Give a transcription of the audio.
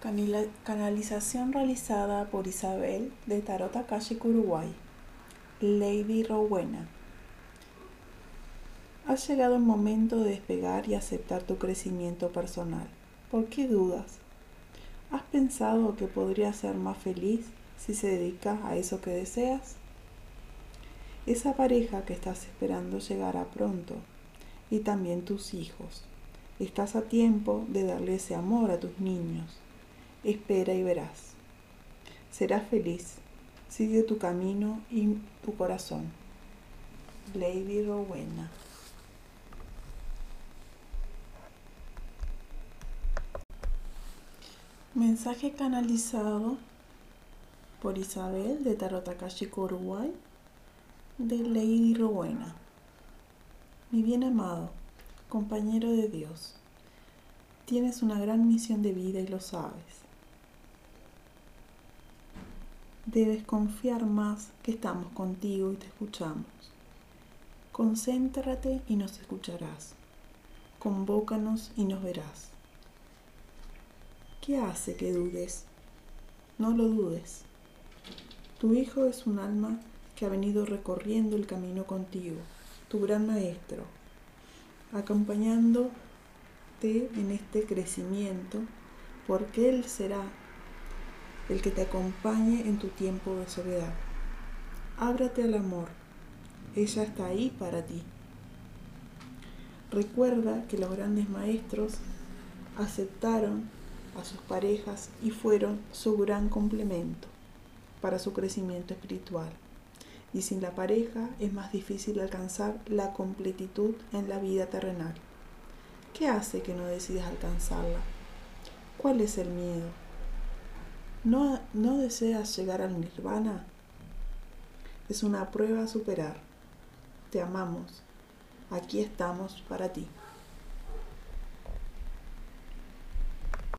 Canalización realizada por Isabel de Tarot Akashic Uruguay. Lady Rowena. Ha llegado el momento de despegar y aceptar tu crecimiento personal. ¿Por qué dudas? ¿Has pensado que podrías ser más feliz si se dedica a eso que deseas? Esa pareja que estás esperando llegará pronto y también tus hijos. Estás a tiempo de darle ese amor a tus niños espera y verás. Serás feliz. Sigue tu camino y tu corazón. Lady Rowena. Mensaje canalizado por Isabel de Tarot Uruguay de Lady Rowena. Mi bien amado, compañero de Dios, tienes una gran misión de vida y lo sabes. Debes confiar más que estamos contigo y te escuchamos. Concéntrate y nos escucharás. Convócanos y nos verás. ¿Qué hace que dudes? No lo dudes. Tu hijo es un alma que ha venido recorriendo el camino contigo, tu gran maestro, acompañándote en este crecimiento, porque Él será el que te acompañe en tu tiempo de soledad. Ábrate al amor, ella está ahí para ti. Recuerda que los grandes maestros aceptaron a sus parejas y fueron su gran complemento para su crecimiento espiritual. Y sin la pareja es más difícil alcanzar la completitud en la vida terrenal. ¿Qué hace que no decidas alcanzarla? ¿Cuál es el miedo? ¿No, deseas llegar al nirvana? Es una prueba a superar. Te amamos. Aquí estamos para ti.